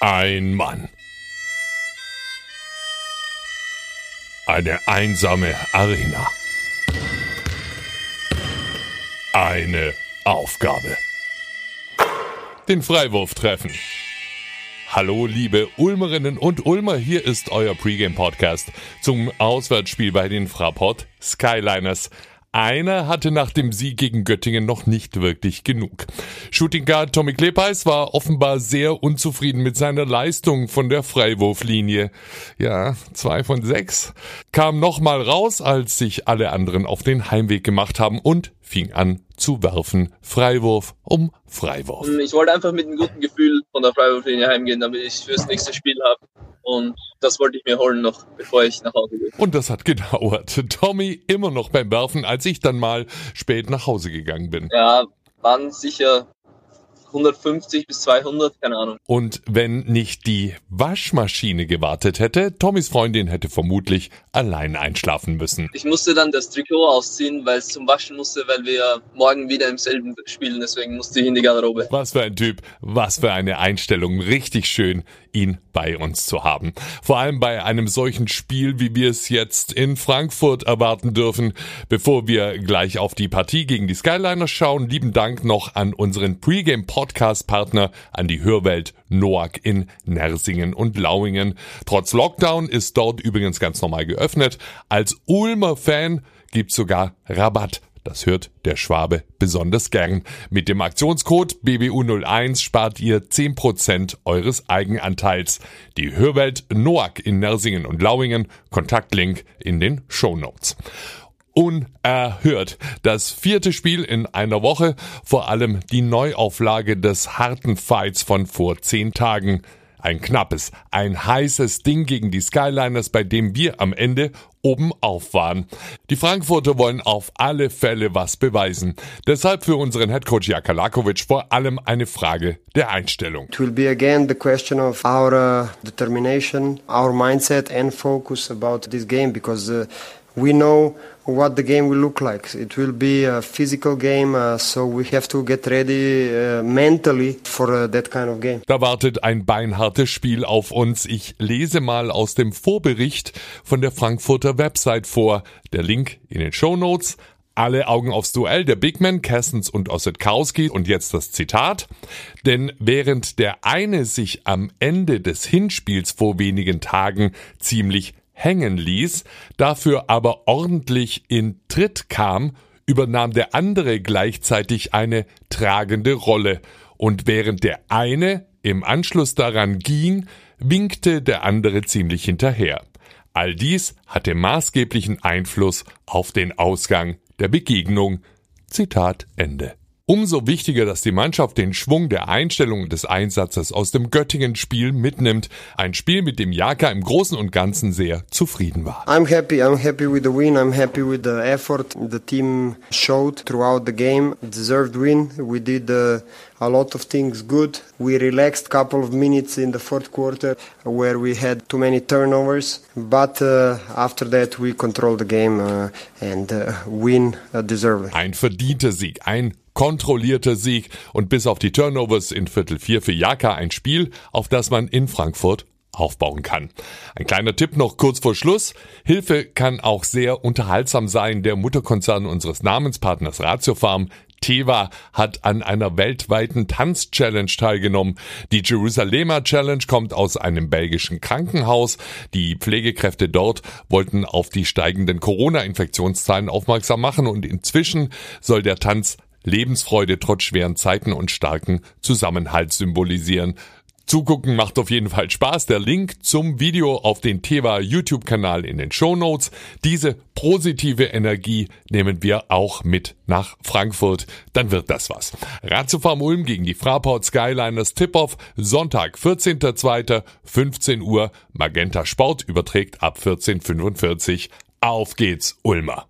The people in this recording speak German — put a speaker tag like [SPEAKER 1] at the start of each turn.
[SPEAKER 1] Ein Mann. Eine einsame Arena. Eine Aufgabe. Den Freiwurf treffen. Hallo liebe Ulmerinnen und Ulmer, hier ist euer Pregame-Podcast zum Auswärtsspiel bei den Fraport Skyliners. Einer hatte nach dem Sieg gegen Göttingen noch nicht wirklich genug. Shooting Guard Tommy Klepeis war offenbar sehr unzufrieden mit seiner Leistung von der Freiwurflinie. Ja, zwei von sechs. Kam nochmal raus, als sich alle anderen auf den Heimweg gemacht haben und fing an zu werfen. Freiwurf um Freiwurf.
[SPEAKER 2] Ich wollte einfach mit einem guten Gefühl von der Freiwurflinie heimgehen, damit ich fürs nächste Spiel habe. Und das wollte ich mir holen noch, bevor ich nach Hause gehe.
[SPEAKER 1] Und das hat gedauert. Tommy immer noch beim Werfen, als ich dann mal spät nach Hause gegangen bin.
[SPEAKER 2] Ja, waren sicher 150 bis 200, keine Ahnung.
[SPEAKER 1] Und wenn nicht die Waschmaschine gewartet hätte, Tommys Freundin hätte vermutlich allein einschlafen müssen.
[SPEAKER 2] Ich musste dann das Trikot ausziehen, weil es zum Waschen musste, weil wir morgen wieder im selben spielen, deswegen musste ich in die Garderobe.
[SPEAKER 1] Was für ein Typ, was für eine Einstellung. Richtig schön, ihn bei uns zu haben. Vor allem bei einem solchen Spiel, wie wir es jetzt in Frankfurt erwarten dürfen. Bevor wir gleich auf die Partie gegen die Skyliners schauen, lieben Dank noch an unseren Pregame Podcast-Partner, an die Hörwelt Noack in Nersingen und Lauingen. Trotz Lockdown ist dort übrigens ganz normal geöffnet. Als Ulmer Fan gibt's sogar Rabatt das hört der Schwabe besonders gern. Mit dem Aktionscode BBU01 spart ihr 10% eures Eigenanteils. Die Hörwelt Noack in Nersingen und Lauingen. Kontaktlink in den Show Notes unerhört. Das vierte Spiel in einer Woche, vor allem die Neuauflage des harten Fights von vor zehn Tagen. Ein knappes, ein heißes Ding gegen die Skyliners, bei dem wir am Ende oben auf waren. Die Frankfurter wollen auf alle Fälle was beweisen. Deshalb für unseren Headcoach Jaka Lakovic vor allem eine Frage der Einstellung.
[SPEAKER 3] Uh, determination, mindset focus about this game because uh, we know what the game will look like. It will be a physical game, uh, so we have to get ready uh, mentally for uh, that kind of game.
[SPEAKER 1] Da wartet ein beinhartes Spiel auf uns. Ich lese mal aus dem Vorbericht von der Frankfurter Website vor. Der Link in den Show Notes. Alle Augen aufs Duell der Bigmen, Kessens und Ossetkowski und jetzt das Zitat. Denn während der eine sich am Ende des Hinspiels vor wenigen Tagen ziemlich hängen ließ, dafür aber ordentlich in Tritt kam, übernahm der andere gleichzeitig eine tragende Rolle, und während der eine im Anschluss daran ging, winkte der andere ziemlich hinterher. All dies hatte maßgeblichen Einfluss auf den Ausgang der Begegnung. Zitat Ende. Umso wichtiger, dass die Mannschaft den Schwung der Einstellung des Einsatzes aus dem Göttingen-Spiel mitnimmt. Ein Spiel, mit dem Jaka im Großen und Ganzen sehr zufrieden war.
[SPEAKER 3] I'm happy. I'm happy with the win. I'm happy with the effort the team showed throughout the game. Deserved win. We did uh, a lot of things good. We relaxed couple of minutes in the fourth quarter where we had too many turnovers, but uh, after that we controlled the game uh, and uh, win uh, deservedly.
[SPEAKER 1] Ein verdienter Sieg, ein kontrollierter Sieg und bis auf die Turnovers in Viertel 4 für Jaka ein Spiel, auf das man in Frankfurt aufbauen kann. Ein kleiner Tipp noch kurz vor Schluss. Hilfe kann auch sehr unterhaltsam sein. Der Mutterkonzern unseres Namenspartners Ratio Farm Teva hat an einer weltweiten Tanz-Challenge teilgenommen. Die Jerusalemer Challenge kommt aus einem belgischen Krankenhaus. Die Pflegekräfte dort wollten auf die steigenden Corona-Infektionszahlen aufmerksam machen und inzwischen soll der Tanz Lebensfreude trotz schweren Zeiten und starken Zusammenhalt symbolisieren. Zugucken macht auf jeden Fall Spaß. Der Link zum Video auf den Teva YouTube-Kanal in den Show Notes. Diese positive Energie nehmen wir auch mit nach Frankfurt. Dann wird das was. Ratiofarm Ulm gegen die Fraport Skyliners Tip-Off. Sonntag, 14.02. 15 Uhr. Magenta Sport überträgt ab 14.45 Auf geht's, Ulmer.